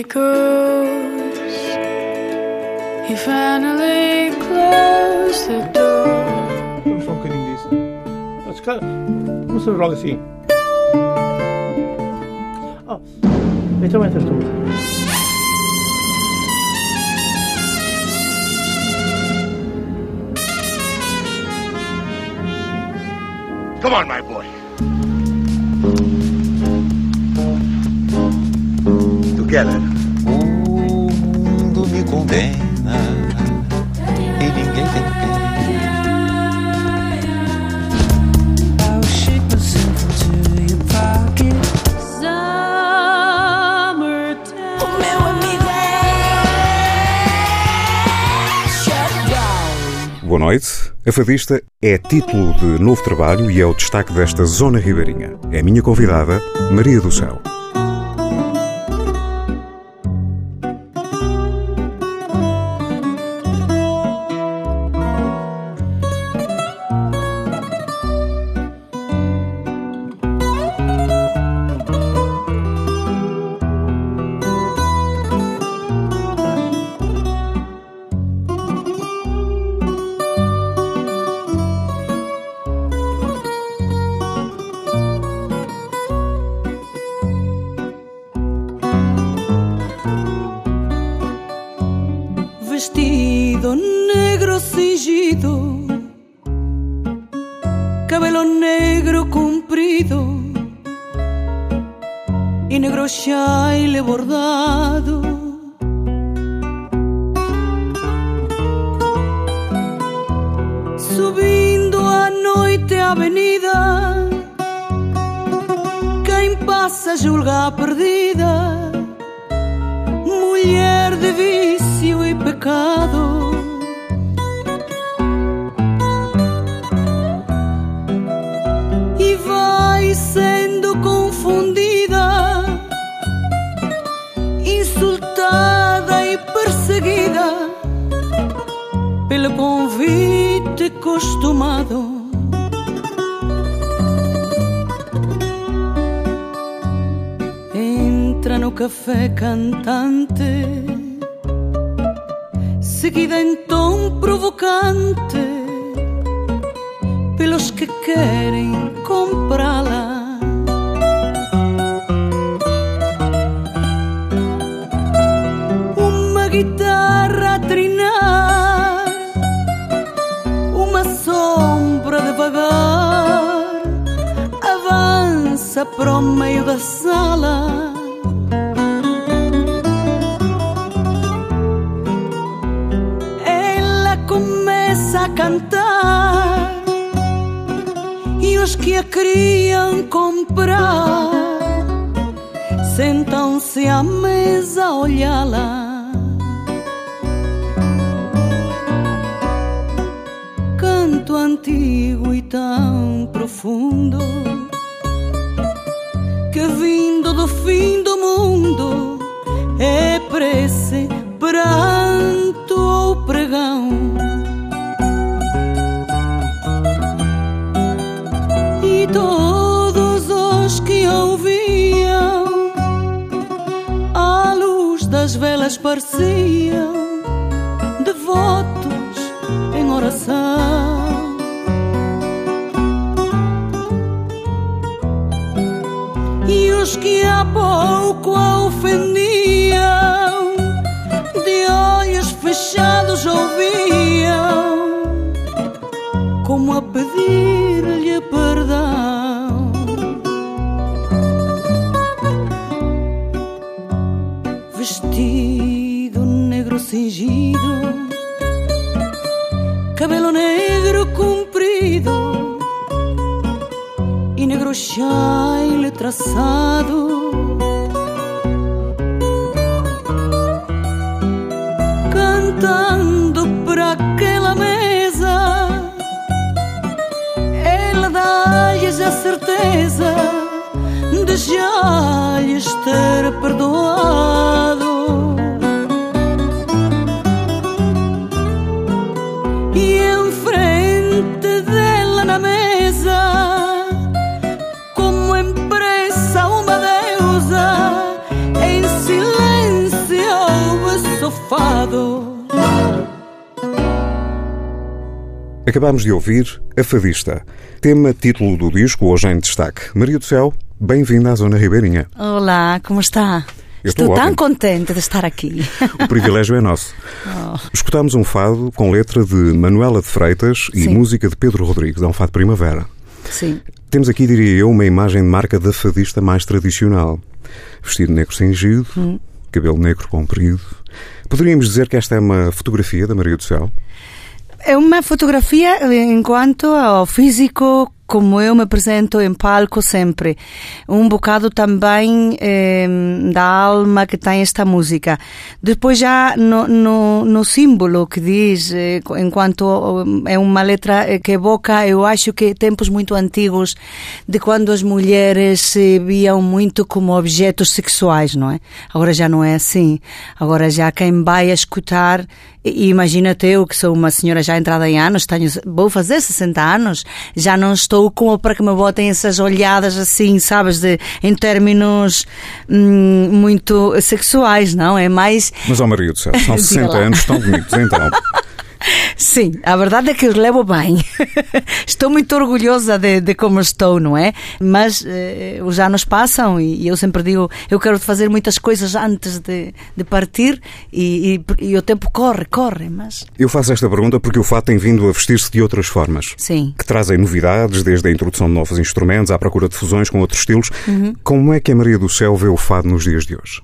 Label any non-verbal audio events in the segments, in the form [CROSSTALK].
echoes. He finally closed the door. I'm fucking this. That's kind of. What's the wrong thing? Oh, it's a winter store. Come on, my boy. Together. condena e ninguém tem pena. Boa noite. A Fadista é título de novo trabalho e é o destaque desta zona ribeirinha. É a minha convidada, Maria do Céu. fraile bordado. Subindo a noite avenida, quem passa julga perdido cingido, cabelo negro comprido e negro shine traçado. Acabámos de ouvir A Fadista, tema título do disco hoje em destaque. Maria do Céu, bem-vinda à Zona Ribeirinha. Olá, como está? Eu Estou estou tão contente de estar aqui. O privilégio é nosso. Escutámos um fado com letra de Manuela de Freitas e Sim. música de Pedro Rodrigues, é um fado primavera. Sim. Temos aqui, diria eu, uma imagem de marca da fadista mais tradicional. Vestido negro cingido, Hum. cabelo negro comprido. Poderíamos dizer que esta é uma fotografia da Maria do Céu? É uma fotografia enquanto ao físico como eu me apresento em palco sempre. Um bocado também eh, da alma que tem esta música. Depois já no, no, no símbolo que diz, eh, enquanto é uma letra eh, que evoca, eu acho que tempos muito antigos de quando as mulheres se viam muito como objetos sexuais, não é? Agora já não é assim. Agora já quem vai escutar e imagina-te eu, que sou uma senhora já entrada em anos, tenho, vou fazer 60 anos, já não estou como para que me botem essas olhadas assim, sabes, de, em términos hum, muito sexuais, não? É mais. Mas, ó Maria do Céu, são [LAUGHS] Diga 60 lá. anos tão bonitos, então. [LAUGHS] Sim, a verdade é que os levo bem. [LAUGHS] estou muito orgulhosa de, de como estou, não é? Mas eh, os anos passam e, e eu sempre digo, eu quero fazer muitas coisas antes de, de partir e, e- e o tempo corre, corre, mas. Eu faço esta pergunta porque o fado tem vindo a vestir-se de outras formas. Sim. Que trazem novidades, desde a introdução de novos instrumentos à procura de fusões com outros estilos. Uhum. Como é que a Maria do Céu vê o fado nos dias de hoje?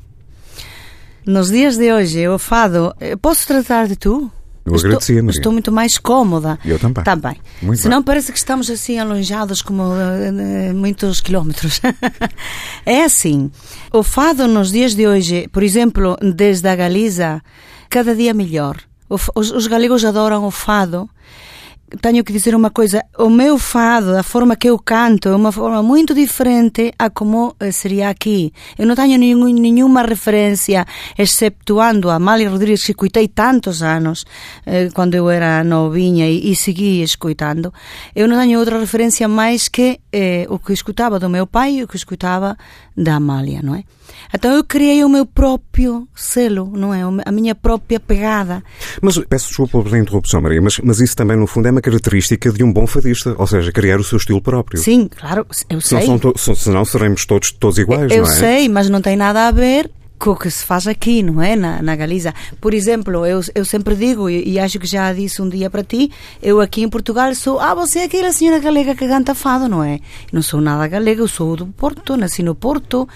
Nos dias de hoje, eu fado. eu Posso tratar de tu? Eu estou, agradecia, Maria. Estou muito mais cómoda. Eu também. Tá bem. Muito Senão parece que estamos assim alonjados como eh, muitos quilómetros. [LAUGHS] é assim. O fado nos dias de hoje, por exemplo, desde a Galiza, cada dia melhor. Os, os galegos adoram o fado. Tenho que dizer uma coisa, o meu fado, a forma que eu canto, é uma forma muito diferente a como eh, seria aqui. Eu não tenho nenhum, nenhuma referência, exceptuando a Amália Rodrigues, que escutei tantos anos, eh, quando eu era novinha e, e segui escutando. Eu não tenho outra referência mais que eh, o que escutava do meu pai e o que escutava da Amália, não é? Então eu criei o meu próprio selo, não é? A minha própria pegada. Mas peço desculpa pela interrupção, Maria, mas, mas isso também, no fundo, é uma característica de um bom fadista, ou seja, criar o seu estilo próprio. Sim, claro, eu Senão, sei. são to- se- senão seremos todos, todos iguais, Eu não é? sei, mas não tem nada a ver com o que se faz aqui, não é? Na, na Galiza. Por exemplo, eu, eu sempre digo, e, e acho que já disse um dia para ti, eu aqui em Portugal sou, ah, você é aquela senhora galega que canta fado, não é? Não sou nada galega, eu sou do Porto, nasci no Porto.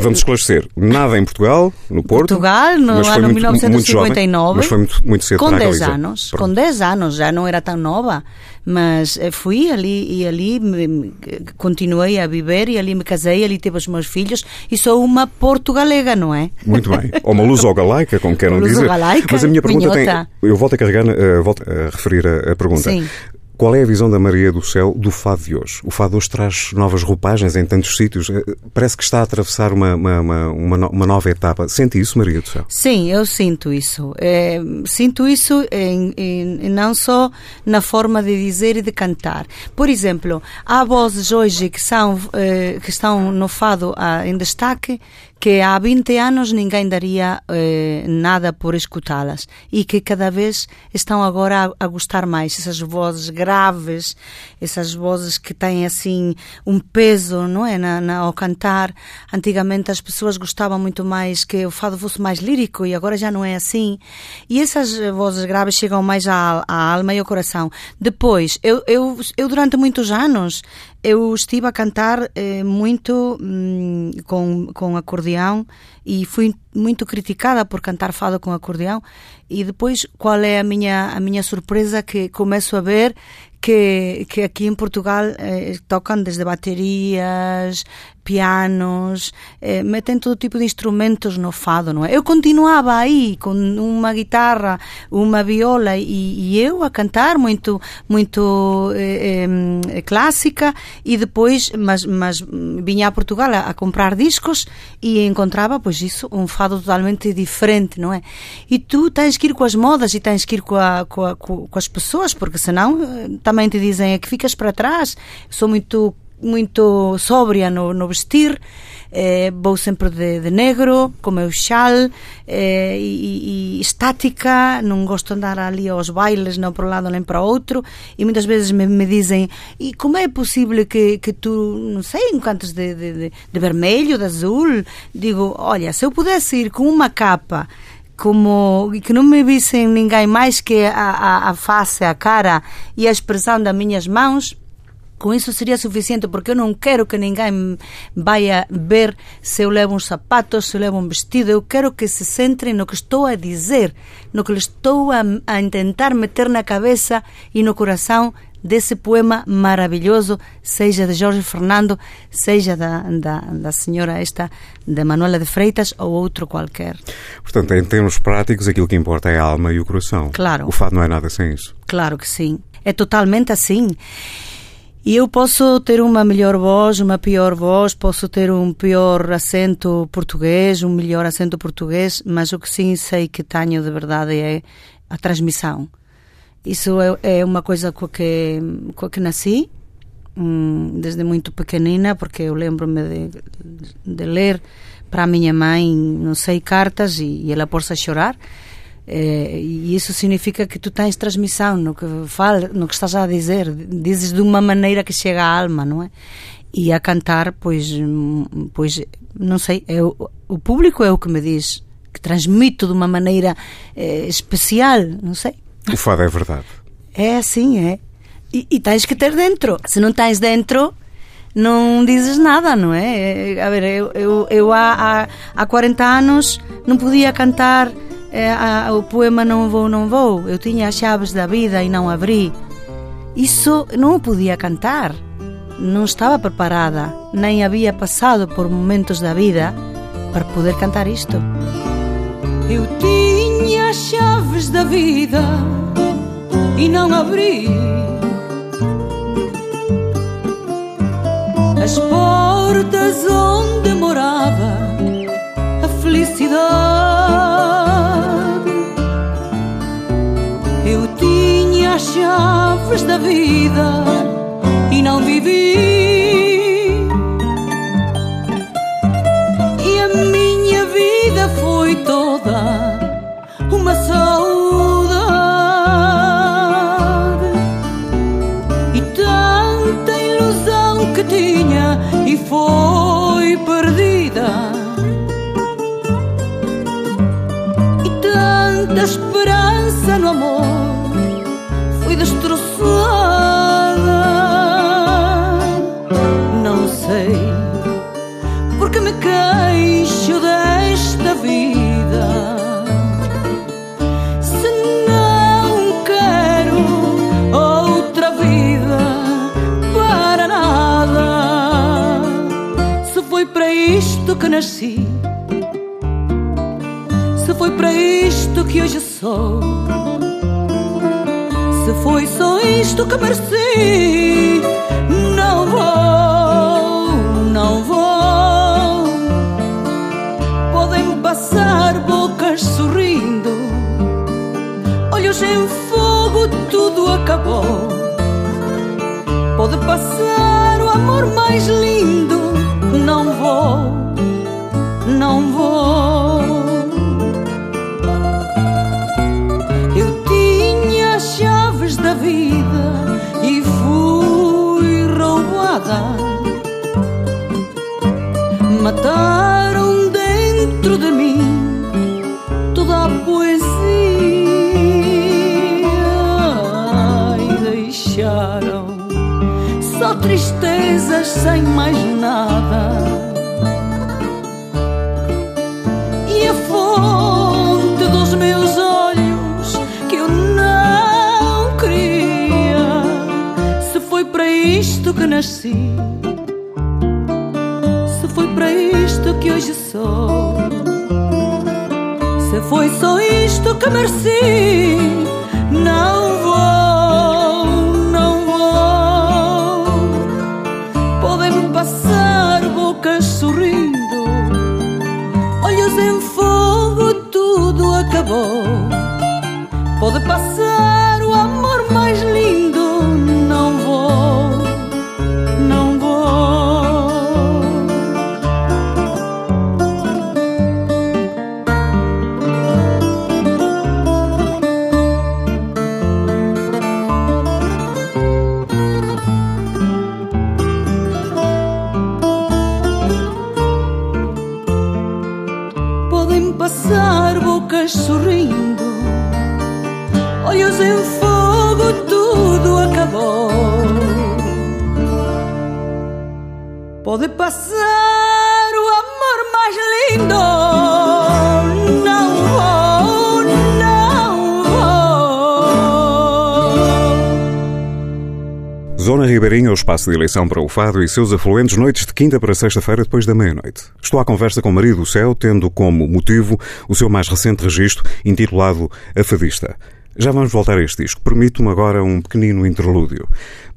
Vamos esclarecer. Nada em Portugal, no Porto. Portugal, no ano muito- muito jovem, 1959. mas foi muito, muito cedo com para a 10 Galiza. anos, Pronto. com 10 anos, já não era tão nova, mas eh, fui ali e ali me- continuei a viver e ali me casei, ali tive os meus filhos e sou uma portugalega, não é? Muito bem. [LAUGHS] Ou uma luz ou galaica, como queiram dizer. Luso-galaica, Mas a minha pergunta tem. minhota. Eu volto a carregar, eh, volto a referir a, a pergunta. Sim. Qual é a visão da Maria do Céu do fado de hoje? O fado hoje traz novas roupagens em tantos sítios. Eh, Parece que está a atravessar uma, uma, uma, uma no- uma nova etapa. Sente isso, Maria do Céu? Sim, eu sinto isso. Eh, sinto isso em, em- não só na forma de dizer e de cantar. Por exemplo, há vozes hoje que, são, eh, que estão no fado ah, em destaque que há 20 anos ninguém daria eh, nada por escutá-las e que cada vez estão agora a, a gostar mais. Essas vozes graves, essas vozes que têm assim um peso, não é? Na, na- ao cantar. Antigamente as pessoas gostavam muito mais que o fado fosse mais lírico e agora já não é assim. E essas eh, vozes graves chegam mais à, à alma e ao coração. Depois, eu, eu, eu durante muitos anos eu estive a cantar eh, muito hum, com, com acordeão e fui muito criticada por cantar fado com acordeão. E depois qual é a minha a minha surpresa que começo a ver que, que aqui em Portugal eh, tocam desde baterias, pianos, eh, metem todo tipo de instrumentos no fado, não é? Eu continuava aí com uma guitarra, uma viola e, e eu a cantar muito muito eh, eh, clássica e depois mas, mas vinha a Portugal a, a comprar discos e encontrava pois isso um fado totalmente diferente, não é? E tu tens que ir com as modas e tens que ir com, a, com, a, com, as pessoas porque senão eh, também te dizem é que ficas para trás. Sou muito muito sóbria no, no vestir, eh, vou sempre de, de negro, com meu xal eh, e, e estática, non gosto andar ali aos bailes, non para um lado nem para outro, e muitas vezes me, me dizem e como é possível que, que tu, não sei, encantes de, de, de, de vermelho, de azul? Digo, olha, se eu pudesse ir com uma capa como que não me vissem ninguém mais que a, a, a face, a cara e a expressão das minhas mãos, com isso seria suficiente, porque eu não quero que ninguém vá ver se eu levo uns sapatos, se eu levo um vestido. Eu quero que se centrem no que estou a dizer, no que estou a, a tentar meter na cabeça e no coração desse poema maravilhoso, seja de Jorge Fernando, seja da, da, da senhora esta, de Manuela de Freitas ou outro qualquer. Portanto, em termos práticos, aquilo que importa é a alma e o coração. Claro. O fado não é nada sem isso. Claro que sim. É totalmente assim. E eu posso ter uma melhor voz, uma pior voz, posso ter um pior acento português, um melhor acento português, mas o que sim sei que tenho de verdade é a transmissão. Isso é, é uma coisa com a que, com a que nasci, hum, desde muito pequenina, porque eu lembro-me de, de ler para a minha mãe, não sei, cartas e, e ela pôr-se a chorar. Eh, e isso significa que tu tens transmissão no que fala, no que estás a dizer, dizes de uma maneira que chega à alma, não é? E a cantar, pois, pois não sei, é o, público é o que me diz que transmito de uma maneira eh, especial, não sei. O fado é verdade. É assim, é. E, e tens que ter dentro. Se não tens dentro, não dizes nada, não é? É, A ver, eu, eu, eu há, há, há 40 anos não podia cantar eh, a- o poema Não Vou, Não Vou. Eu tinha as chaves da vida e não abri. Isso não podia cantar. Não estava preparada, nem havia passado por momentos da vida para poder cantar isto. Eu tinha as chaves da vida e não abri as portas onde morava vida e não vivi. Nasci, se foi para isto que hoje sou. Se foi só isto que mereci, não vou, não vou. Podem passar bocas sorrindo, olhos em fogo, tudo acabou. Pode passar o amor mais lindo, não vou, não vou. Eu tinha as chaves da vida e fui roubada. Mataram dentro de mim toda a poesia e deixaram só tristezas sem mais nada. Nasci, se foi para isto que hoje sou, se foi só isto que mereci, não espaço de eleição para o Fado e seus afluentes noites de quinta para sexta-feira depois da meia-noite. Estou à conversa com Maria do Céu, tendo como motivo o seu mais recente registro, intitulado A Fadista. Já vamos voltar a este disco. Permito-me agora um pequenino interlúdio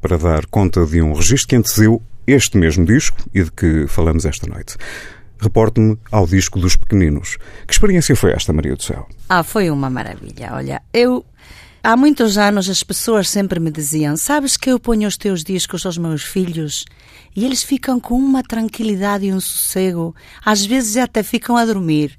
para dar conta de um registro que antecedeu este mesmo disco e de que falamos esta noite. Reporto-me ao disco dos pequeninos. Que experiência foi esta, Maria do Céu? Ah, foi uma maravilha. Olha, eu. Há muitos anos as pessoas sempre me diziam: Sabes que eu ponho os teus discos aos meus filhos e eles ficam com uma tranquilidade e um sossego, às vezes até ficam a dormir.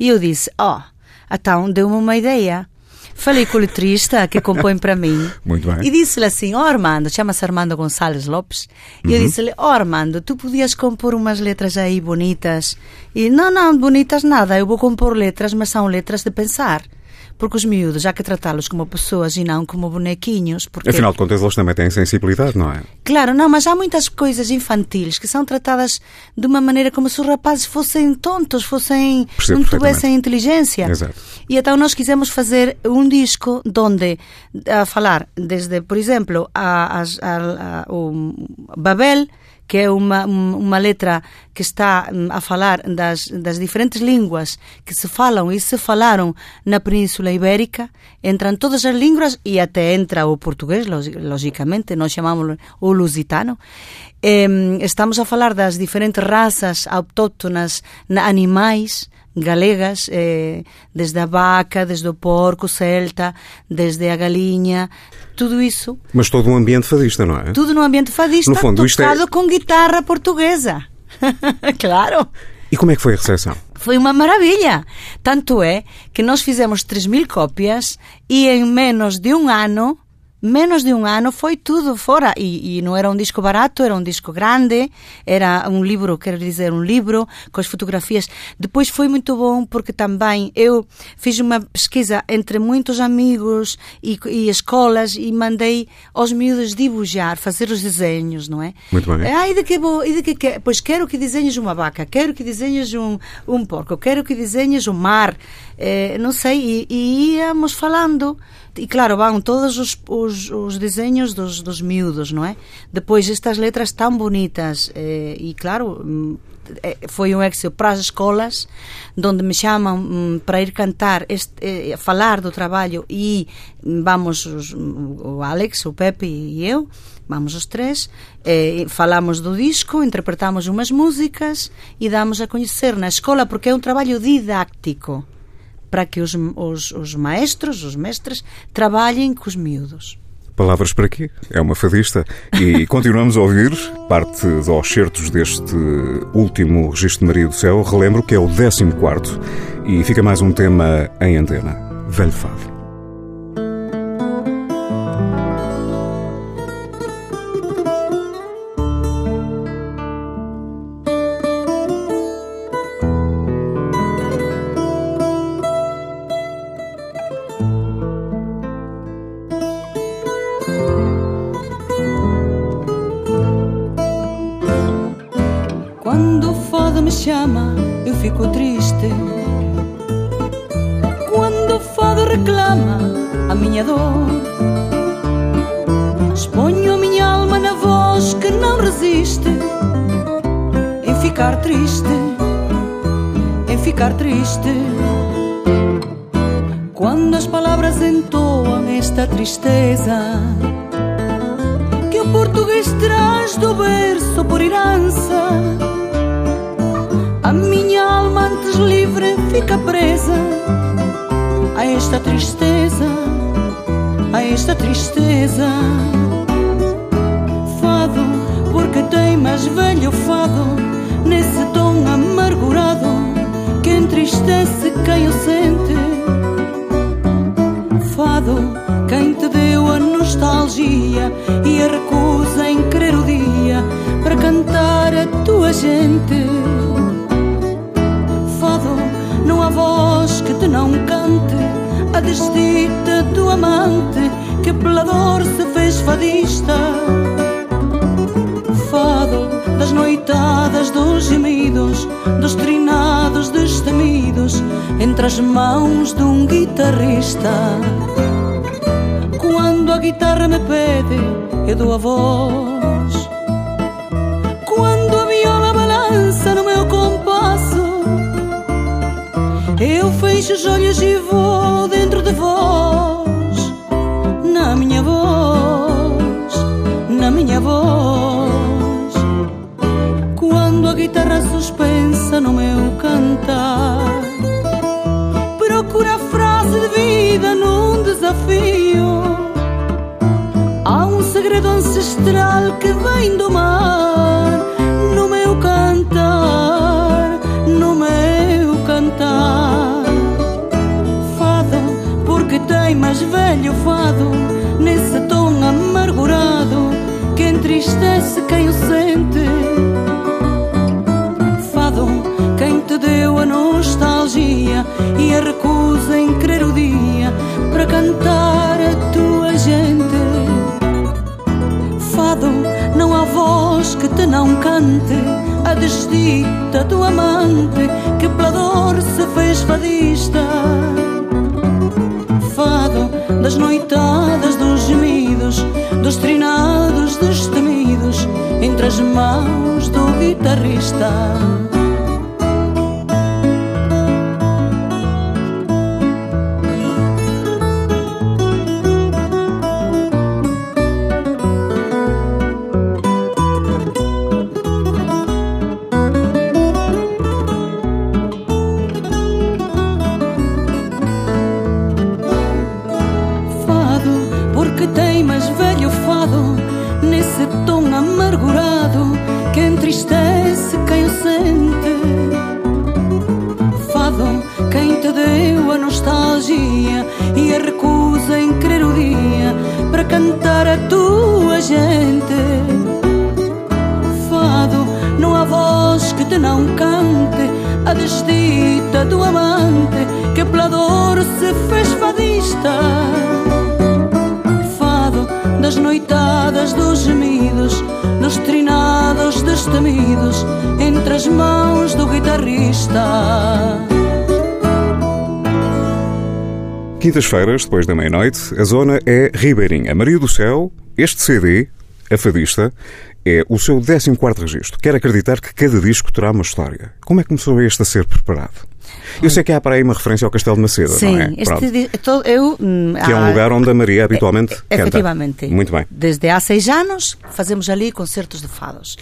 E eu disse: Ó, oh, então deu-me uma ideia. Falei com o letrista que compõe para mim. [LAUGHS] Muito bem. E disse-lhe assim: Ó oh, Armando, chama-se Armando Gonçalves Lopes. E eu disse-lhe: Ó oh, Armando, tu podias compor umas letras aí bonitas. E não, não, bonitas nada, eu vou compor letras, mas são letras de pensar. Porque os miúdos, há que tratá-los como pessoas e não como bonequinhos. Porque... Afinal de contas, eles também têm sensibilidade, não é? Claro, não, mas há muitas coisas infantis que são tratadas de uma maneira como se os rapazes fossem tontos, fossem Percebo não tivessem inteligência. Exato. E então nós quisemos fazer um disco onde a falar desde, por exemplo, a, a, a, a, o Babel, que é uma, uma letra que está hum, a falar das, das diferentes línguas que se falam e se falaram na Península Ibérica, entram todas as línguas e até entra o português, logi- logicamente, nós chamamos o lusitano. Estamos a falar das diferentes raças autóctonas na- animais galegas, eh, desde a vaca, desde o porco celta, desde a galinha, tudo isso Mas todo um ambiente fadista, não é? tudo no ambiente fadista, No fundo, é- tocado com guitarra portuguesa. [LAUGHS] claro. E como é que foi a recepção? Foi uma maravilha. Tanto é que nós fizemos 3 mil cópias e em menos de um ano, menos de um ano, foi tudo fora. E, e não era um disco barato, era um disco grande, era um livro, quero dizer, um livro com as fotografias. Depois foi muito bom porque também eu fiz uma pesquisa entre muitos amigos e, e escolas e mandei aos miúdos dibujar, fazer os desenhos, não é? Muito bem. Ah, e de que vou, e de que, que Pois quero que desenhes uma vaca, quero que desenhes um, um porco, quero que desenhes um mar, eh, não sei, e, e íamos falando. E claro, vão todos os, os, os desenhos dos, dos miúdos, não é? Depois estas letras tão bonitas, eh, e claro, hum, eh, foi um êxito para as escolas, onde me chamam hum, para ir cantar, este, eh, falar do trabalho e hum, vamos os- o Alex, o Pepe e eu, vamos os três, falamos do disco, interpretamos umas músicas e damos a conhecer na escola, porque é um trabalho didático para que os, os, os maestros, os mestres, trabalhem com os miúdos. Palavras para quê? É uma fadista. E [LAUGHS] continuamos a ouvir parte dos certos deste último registro de Maria do Céu. Relembro que é o 14 e fica mais um tema em antena. Velho Fado. Fico triste. Quando o fado reclama a minha dor, exponho a minha alma na voz que não resiste. Em ficar triste, em ficar triste. Quando as palavras entoam esta tristeza que o português traz do berço por herança. Antes livre fica presa a esta tristeza, a esta tristeza. Fado, porque tem mais velho fado nesse tom amargurado que entristece quem o sente fado quem te deu a nostalgia e a recusa em querer o dia para cantar a tua gente. Cante a desdita do amante que pela dor se fez fadista. Fado das noitadas, dos gemidos, dos trinados destemidos entre as mãos de um guitarrista. Quando a guitarra me pede, eu dou a voz. Eu fecho os olhos e vou dentro de vós, na minha voz, na minha voz. Quando a guitarra suspensa no meu cantar, procura a frase de vida num desafio. Há um segredo ancestral que vem do mar mais velho fado nesse tom amargurado que entristece quem o sente. Fado, quem te deu a nostalgia e a recusa em querer o dia para cantar a tua gente. Fado, não há voz que te não cante a desdita do amante que pela dor se fez fadista. Das noitadas, dos gemidos, dos trinados destemidos entre as mãos do guitarrista. Quintas-feiras, depois da meia-noite, a zona é Ribeirinha. Maria do Céu, este CD, A Fadista, é o seu 14 registro. Quero acreditar que cada disco terá uma história. Como é que começou este a ser preparado? Eu sei que há para aí uma referência ao Castelo de Macedo, Sim, não é? este Pronto. di- to- eu, hum, Que é um lugar onde a Maria habitualmente canta. Efetivamente. Muito bem. Desde há seis anos fazemos ali concertos de fados.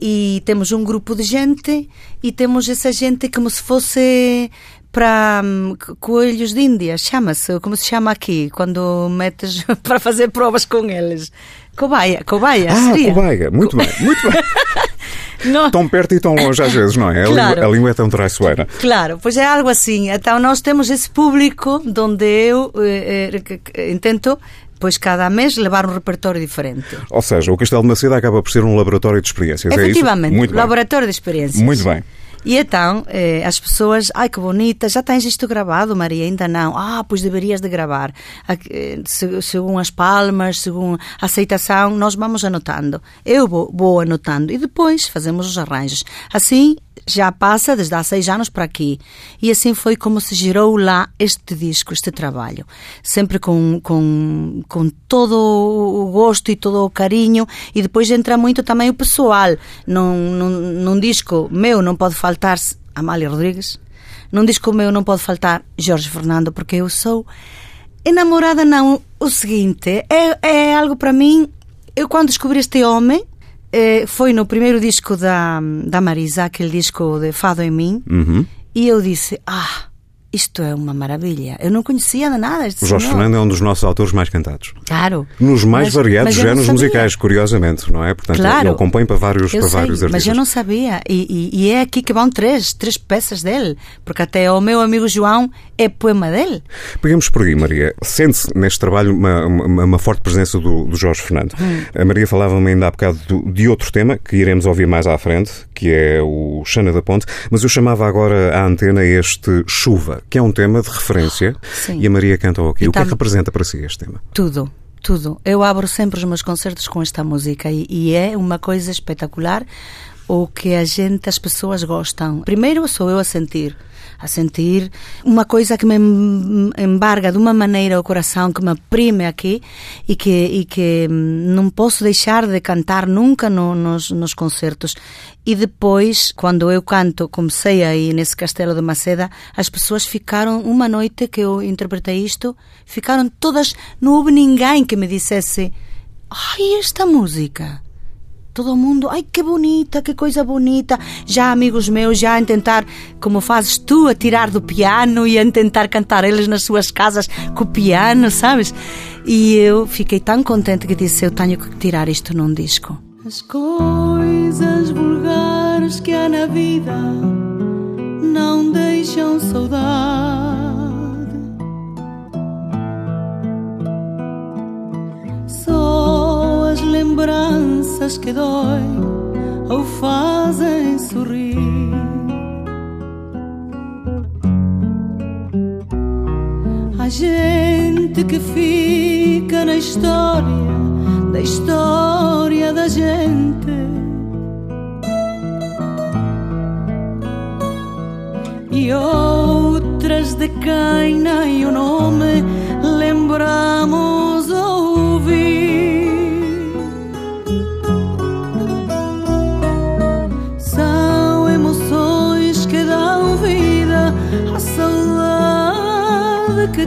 E temos um grupo de gente e temos essa gente como se fosse para hum, co- coelhos de Índia, chama-se, como se chama aqui, quando metes [LAUGHS] para fazer provas com eles. Cobaia, cobaia, Ah, seria. cobaia. Muito bem, muito bem. [LAUGHS] Não. Tão perto e tão longe às vezes, não é? A, Claro. língua, a língua é tão traiçoeira. Claro, pois é algo assim. Então nós temos esse público onde eu eh, eh, intento, pois cada mês, levar um repertório diferente. Ou seja, o Castelo de Macedo acaba por ser um laboratório de experiências, é isso? Efetivamente, bem. laboratório de experiências. Muito bem. E então, eh, as pessoas, ai que bonita, já tens isto gravado, Maria? Ainda não. Ah, pois deverias de gravar. Eh, se- Segundo as palmas, segundo a aceitação, nós vamos anotando. Eu vou, vou anotando e depois fazemos os arranjos. Assim, já passa desde há seis anos para aqui. E assim foi como se girou lá este disco, este trabalho. Sempre com, com, com todo o gosto e todo o carinho. E depois entra muito também o pessoal. Num, num, num disco meu não pode faltar Amália Rodrigues. Num disco meu não pode faltar Jorge Fernando, porque eu sou enamorada, não. O seguinte, é, é algo para mim. Eu, quando descobri este homem, foi no primeiro disco da, da Marisa, aquele disco de Fado em Mim, Uhum. e eu disse: Ah, isto é uma maravilha. Eu não conhecia de nada. Este O Jorge senhor. Fernando é um dos nossos autores mais cantados. Claro. Nos mais Mas- variados mas géneros musicais, curiosamente, não é? Portanto, Claro. ele compõe para vários, Eu para sei, vários mas artistas. eu não sabia. E, e- e é aqui que vão três, três peças dele. Porque até o meu amigo João é poema dele. Peguemos por aí, Maria. Sente-se neste trabalho uma, uma, uma forte presença do, do Jorge Fernando. Hum. A Maria falava-me ainda há bocado do- de outro tema que iremos ouvir mais à frente, que é o Xana da Ponte, mas eu chamava agora à antena este Chuva. Que é um tema de referência. Sim. E a Maria canta aqui. E O que é que representa para si este tema? Tudo, tudo. Eu abro sempre os meus concertos com esta música e, e é uma coisa espetacular o que a gente, as pessoas gostam. Primeiro sou eu a sentir, a sentir uma coisa que me em- embarga de uma maneira o coração, que me oprime aqui e que, e que hum, não posso deixar de cantar nunca no- nos, nos concertos. E depois, quando eu canto, comecei aí nesse castelo de Maceda, as pessoas ficaram, uma noite que eu interpretei isto, ficaram todas, não houve ninguém que me dissesse, ai, esta música. Todo mundo, ai que bonita, que coisa bonita. Já amigos meus, já a tentar, como fazes tu, a tirar do piano e a tentar cantar eles nas suas casas com o piano, sabes? E eu fiquei tão contente que disse: Eu tenho que tirar isto num disco. As coisas vulgares que há na vida não deixam saudade. Só lembranças que doem ou fazem sorrir. Há gente que fica na história, da história da gente. E outras de quem nem o nome lembramos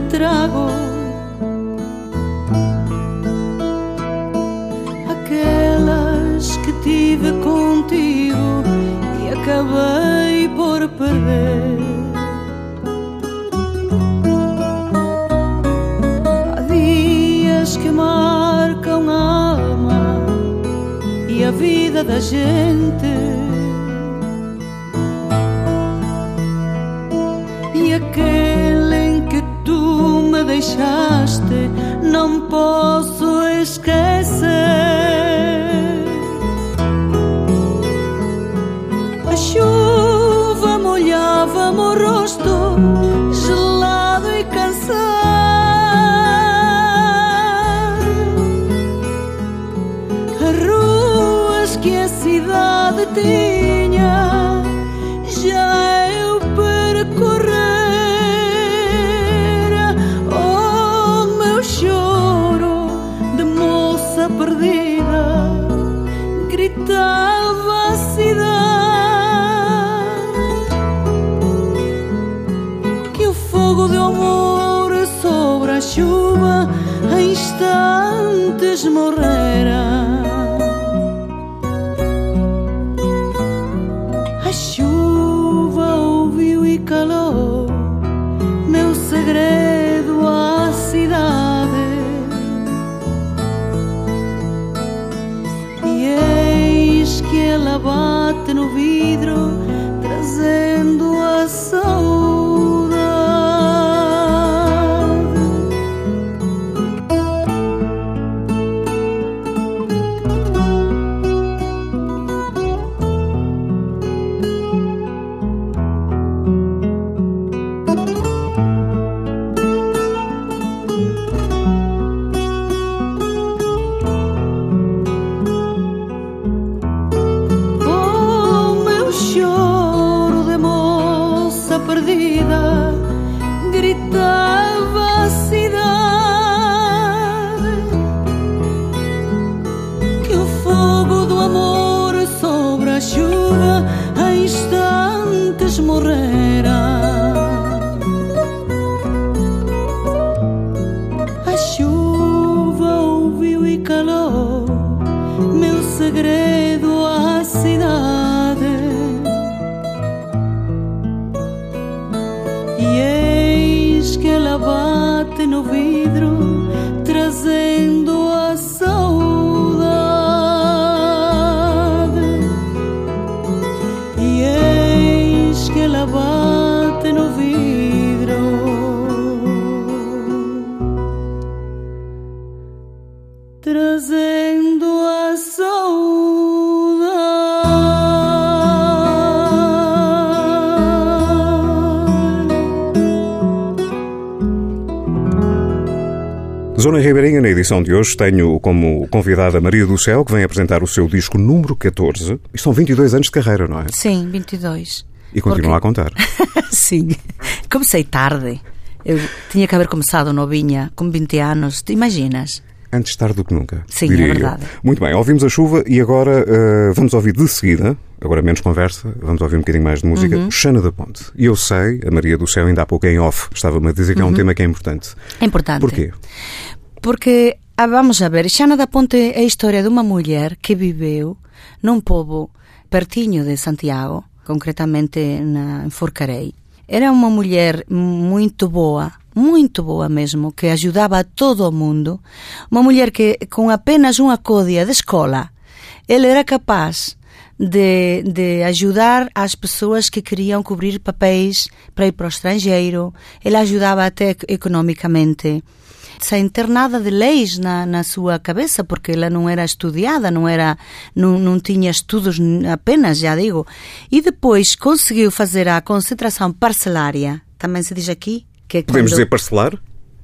trago. Aquelas que tive contigo e acabei por perder. Há dias que marcam a alma e a vida da gente. Deixaste, não posso esquecer. Instantes morrera. A chuva ouviu e calou meu segredo à cidade. E eis que ela bate no vidro, Zona Ribeirinha, na edição de hoje, tenho como convidada Maria do Céu, que vem apresentar o seu disco número 14. Isto são 22 anos de carreira, não é? Sim, 22. E continua a contar. [LAUGHS] Sim. Comecei tarde. Eu tinha que haver começado novinha, com 20 anos. Te imaginas? Antes tarde do que nunca. Sim, diria é eu. verdade. Muito bem, ouvimos a chuva e agora eh, vamos ouvir de seguida, agora menos conversa, vamos ouvir um bocadinho mais de música, Uhum. Xana da Ponte. E eu sei, a Maria do Céu ainda há pouco em off estava-me a dizer que é Uhum. um tema que é importante. É importante. Porquê? Porque, ah, vamos a ver, Xana da Ponte é a de uma mulher que viveu num povo pertinho de Santiago, concretamente na, Forcarei. Era uma mulher muito boa, muito boa mesmo, que ajudava todo o mundo. Uma mulher que, com apenas uma códia de escola, ela era capaz de, de ajudar as pessoas que queriam cobrir papéis para ir para o estrangeiro. Ela ajudava até economicamente sem ter nada de leis na, na sua cabeça, porque ela não era estudiada, não era, não, não tinha estudos apenas, já digo. E depois conseguiu fazer a concentração parcelária, também se diz aqui, que é Podemos quando- dizer parcelar?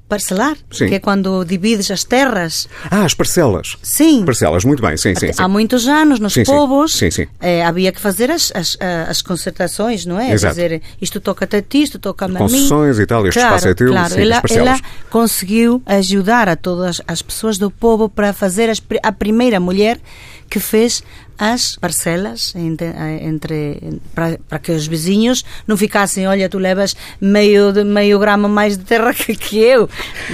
Parcelar, Sim. que é quando divides as terras. Ah, as parcelas. Sim. Parcelas, muito bem, sim, sim. sim. Há muitos anos, nos Sim, povos, Sim, sim. eh, havia que fazer as, as, ah, as concertações, não é? Exato. Dizer, isto toca-te a ti, isto toca-me a mim. Concessões e tal, este claro, espaço é teu, Claro, sim, ela, ela conseguiu ajudar a todas as pessoas do povo para fazer as a primeira mulher que fez as parcelas entre, entre para, para que os vizinhos não ficassem, olha, tu levas meio, de, meio grama mais de terra [LAUGHS] que, que eu.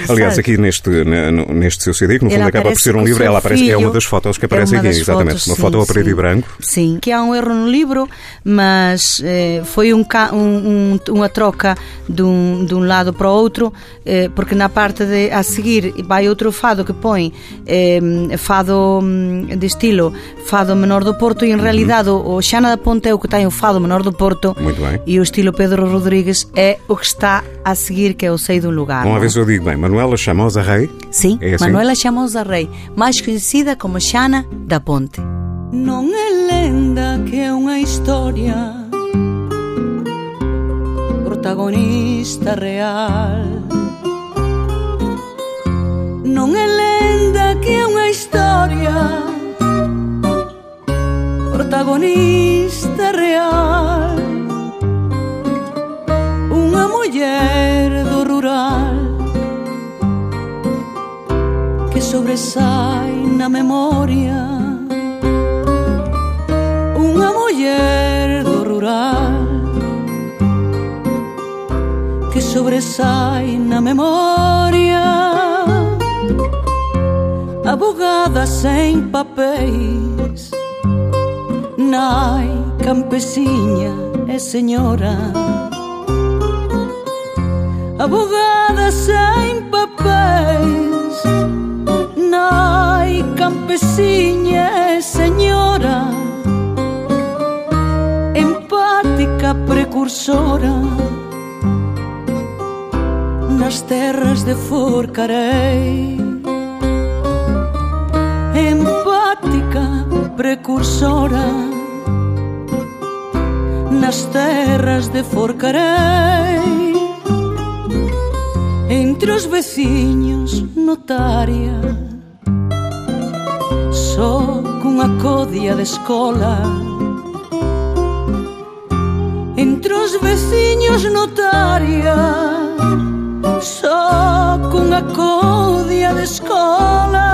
Aliás, sabes? aqui neste, neste seu CD, que no fundo Ela acaba por ser um livro, ela aparece, é filho. uma das fotos que É aparece uma aqui, exatamente. fotos, uma sim, foto a preto e branco. Sim, que há um erro no livro, mas eh, foi um, um- um- uma troca de um, de um lado para o outro, eh, porque na parte de, a seguir vai outro fado que põe eh, fado hum, de estilo fado menor do Porto e em realidade o, o Xana da Ponte é o que tem o fado menor do Porto Muito bem. e o estilo Pedro Rodrigues é o que está a seguir, que é o Sei do Lugar. Não? ver se eu digo bem. Manuela Chamosa Rei. Sim, É assim? Manuela Chamosa Rei, mais conhecida como Xana da Ponte. Non é lenda que é unha historia Protagonista real Non é lenda que é unha historia Protagonista real. Unha muller do rural Que sobresai na memoria. Unha muller do rural Que sobresai na memoria. Abogada sen papéis nai campesiña e señora. Abogada sen papéis. Nai campesiña e señora. Empática precursora. Nas terras de Forcarei. Empática precursora nas terras de Forcarei. Entre os veciños notaria Só cunha codia de escola. Entre os veciños notaria Só cunha codia de escola.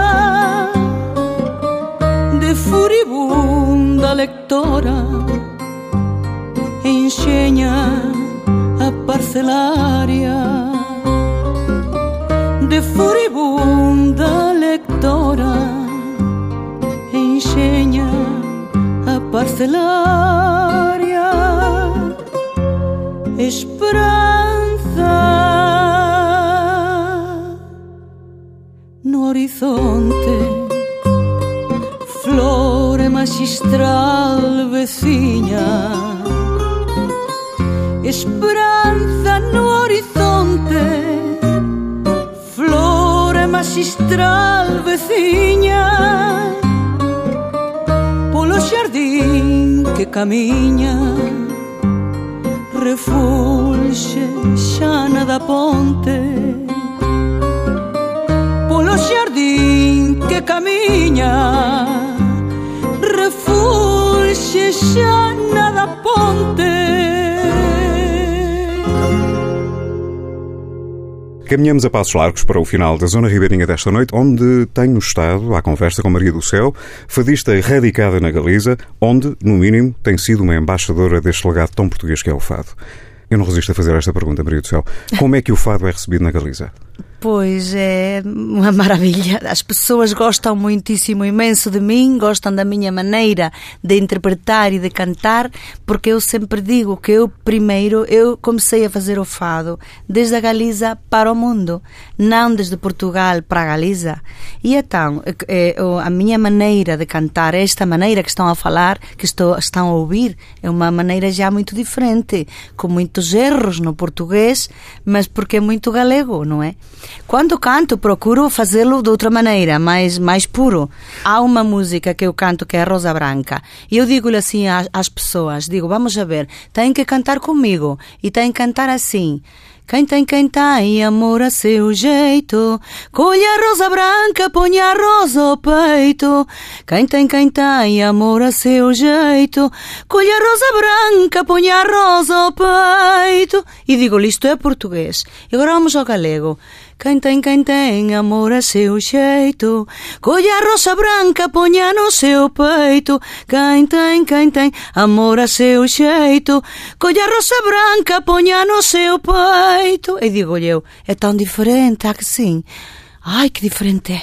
De furibundo campaña a parcelaria de furibunda lectora enxeña a parcelaria. Esperanza no horizonte flore magistral veciña esperanza no horizonte flore magistral veciña Polo xardín que camiña Refulxe xana da ponte. Polo xardín que camiña Refulxe xana da ponte. Caminhamos a passos largos para o final da Zona Ribeirinha desta noite, onde tenho estado à conversa com Maria do Céu, fadista radicada na Galiza, onde, no mínimo, tem sido uma embaixadora deste legado tão português que é o fado. Eu não resisto a fazer esta pergunta, Maria do Céu. Como é que o fado é recebido na Galiza? Pois é uma maravilha. As pessoas gostam muitíssimo, imenso de mim, gostam da minha maneira de interpretar e de cantar, porque eu sempre digo que eu primeiro eu comecei a fazer o fado desde a Galiza para o mundo, não desde Portugal para a Galiza. E então eh, a minha maneira de cantar, esta maneira que estão a falar, que estão a ouvir, é uma maneira já muito diferente, com muitos erros no português, mas porque é muito galego, não é? Quando canto, procuro fazê-lo de outra maneira, mais, mais puro. Há uma música que eu canto que é a Rosa Branca. E eu digo-lhe assim às, às pessoas: digo, vamos a ver, tem que cantar comigo. E tem que cantar assim. Quem tem, quem tem amor a seu jeito, colhe a rosa branca, põe a rosa ao peito. Quem tem, quem tem amor a seu jeito, colhe a rosa branca, põe a rosa ao peito. E digo-lhe, isto é português. E agora vamos ao galego. Quem tem, quem tem amor a seu jeito, colhe a rosa branca, ponha no seu peito. Quem tem, quem tem amor a seu jeito, colhe a rosa branca, ponha no seu peito. E digo-lhe eu, é tão diferente, há que sim? Ai, que diferente é.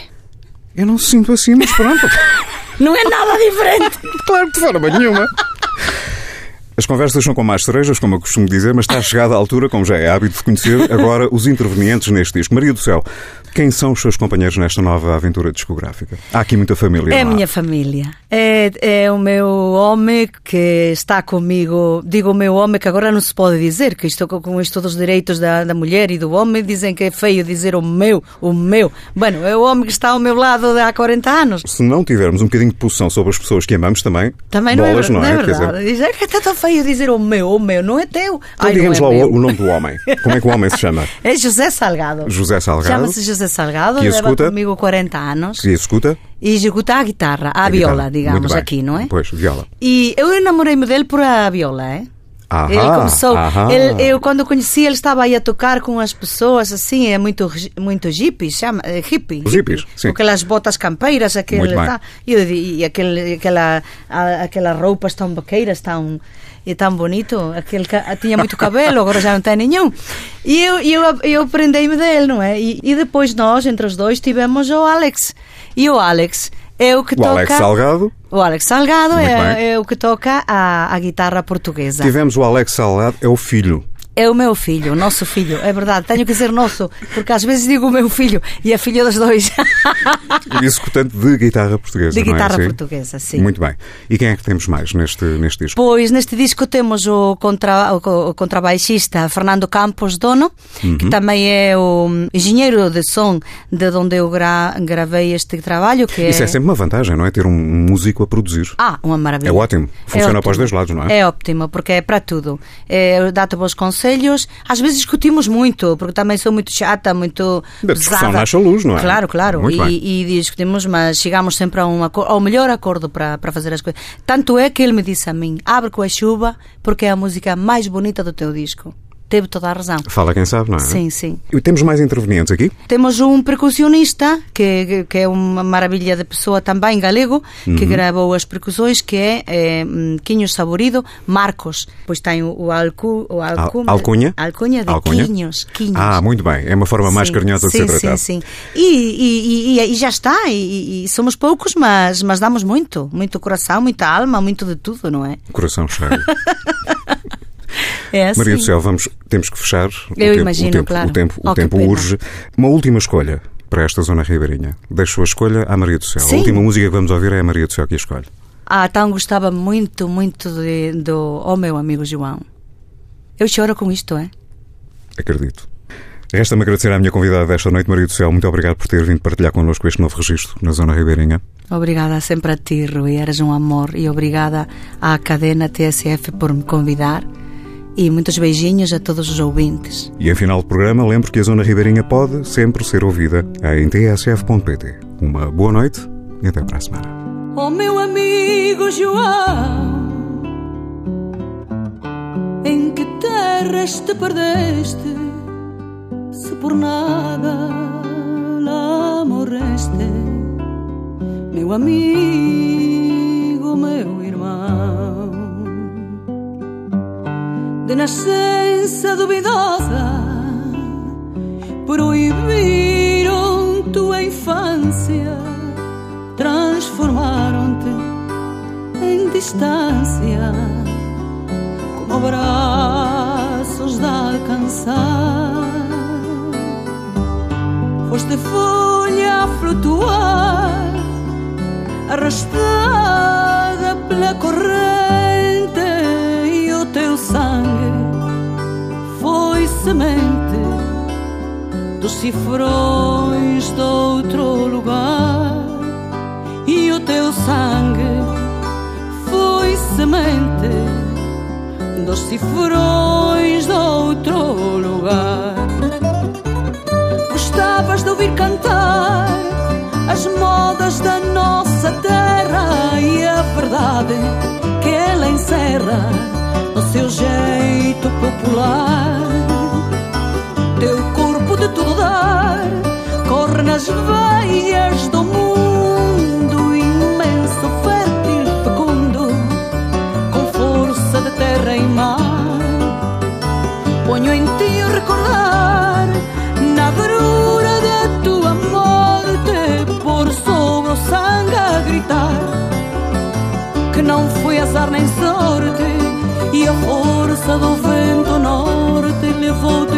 Eu não sinto assim, mas pronto. [LAUGHS] Não é nada diferente. claro, de forma nenhuma. As conversas são com mais cerejas, como eu costumo dizer, mas está chegada a altura, como já é hábito de conhecer, agora os intervenientes neste disco. Maria do Céu, quem são os seus companheiros nesta nova aventura discográfica? Há aqui muita família. É a minha família. É, é o meu homem que está comigo. Digo o meu homem que agora não se pode dizer, que estou com, isto dos direitos da, da mulher e do homem. Dizem que é feio dizer o meu, o meu. Bueno, é o homem que está ao meu lado há 40 anos. Se não tivermos um bocadinho de posição sobre as pessoas que amamos também, Também não é, bolas, ver- não não é? é dizer, verdade. Dizer que está tão feio dizer o meu, o meu, não é teu. então Ai, digamos é lá o, o nome do homem. Como é que o homem se chama? [LAUGHS] É José Salgado. José Salgado. Chama-se José Salgado, Que leva executa? comigo 40 anos Que executa? e executa a guitarra, a, A viola, guitarra. digamos, aqui, não é? Pois, viola. E eu enamorei-me dele por a viola, é? Ele começou. ele- eu, quando o conheci, ele estava aí a tocar com as pessoas, assim, é muito, muito hippie, chama, é hippie. Os hippies, sim. Com aquelas botas campeiras, aquele, tá, e, e aquele, aquela, a- aquelas roupas tão vaqueiras, tão. E tão bonito, aquele, tinha muito cabelo, agora já não tem nenhum. E eu, eu, eu aprendi-me dele, não é? E, e depois nós, entre os dois, tivemos o Alex. E o Alex é o que O toca. Alex Salgado. O Alex Salgado é, é o que toca a, a guitarra portuguesa. Tivemos o Alex Salgado, é o filho. É o meu filho, o nosso filho, é verdade. Tenho que dizer nosso, porque às vezes digo o meu filho e é filho dos dois. [LAUGHS] Executante de guitarra portuguesa. De é guitarra assim? portuguesa, sim. Muito bem. E quem é que temos mais neste, neste disco? Pois neste disco temos o, contra, o, o contrabaixista Fernando Campos Dono, Uhum. que também é o engenheiro de som de onde eu gra, gravei este trabalho. Que Isso é sempre uma vantagem, não é? Ter um músico a produzir. Ah, uma maravilha. É ótimo. Funciona É para os ótimo. dois lados, não é? É ótimo, porque é para tudo. É, Dá-te bons conselhos. Às vezes discutimos muito, porque também sou muito chata, muito Da discussão pesada. nasce a luz, não é? Claro, claro. E, e discutimos, mas chegamos sempre a um ao melhor acordo para, para fazer as coisas. Tanto é que ele me disse a mim, abre com a chuva, porque é a música mais bonita do teu disco. Teve toda a razão. Fala quem sabe, não é? Sim, sim. E temos mais intervenientes aqui? Temos um percussionista, que, que é uma maravilha de pessoa também, galego, que Uhum. gravou as percussões, que é, é hum, Quinhos Saborido, Marcos. Pois tem o, o, alcu, o alcu, Al- alcunha? Alcunha de Alcunha? Quinhos. Quinhos. Ah, muito bem. É uma forma mais Sim, carinhosa de sim, ser tratado. Sim, sim. E, e, e- e já está. E, e somos poucos, mas, mas damos muito. Muito coração, muita alma, muito de tudo, não é? Coração cheio. [LAUGHS] É assim. Maria do Céu, vamos, temos que fechar. O Eu tempo, imagino, o tempo, claro. O tempo, o Oh, tempo pena. urge. Uma última escolha para esta zona ribeirinha. Deixo a escolha à Maria do Céu. A Sim. última música que vamos ouvir é a Maria do Céu que a escolhe. Ah, então gostava muito, muito de, do oh, meu amigo João. Eu choro com isto, é? Acredito. Resta-me agradecer à minha convidada desta noite, Maria do Céu. Muito obrigado por ter vindo partilhar connosco este novo registro na Zona Ribeirinha. Obrigada sempre a ti, Rui. Eres um amor. E obrigada à cadena TSF por me convidar. E muitos beijinhos a todos os ouvintes. E em final de programa, lembro que a Zona Ribeirinha pode sempre ser ouvida em tsf.pt. Uma boa noite e até para a semana. Oh meu amigo João, em que terras te perdeste? Se por nada lá morreste, meu amigo, meu irmão, de nascença duvidosa, proibiram tua infância transformaram-te em distância, como abraços de alcançar. Foste folha a flutuar, arrastada pela corrente, sangue foi semente dos cifrões de outro lugar e o teu sangue foi semente dos cifrões de outro lugar. Gostavas de ouvir cantar as modas da nossa terra e a verdade que ela encerra no seu jeito popular. Teu corpo de tudo dar corre nas veias do mundo imenso, fértil, fecundo, com força de terra e mar. Ponho em ti o recordar na agrura da tua morte, por sobre o sangue a gritar que não foi azar nem sorte e a força do vento norte levou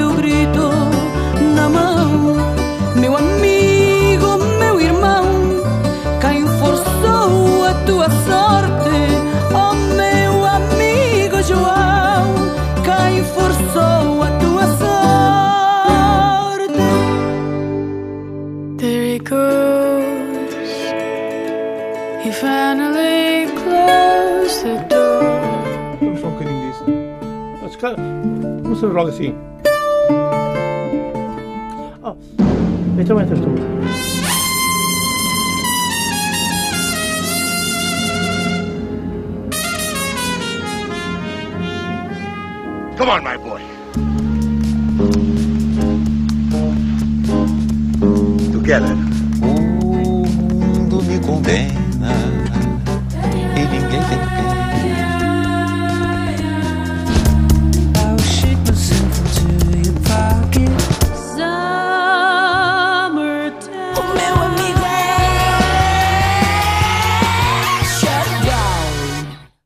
Mas, cara, começamos logo assim. Ah, então entras tu. Come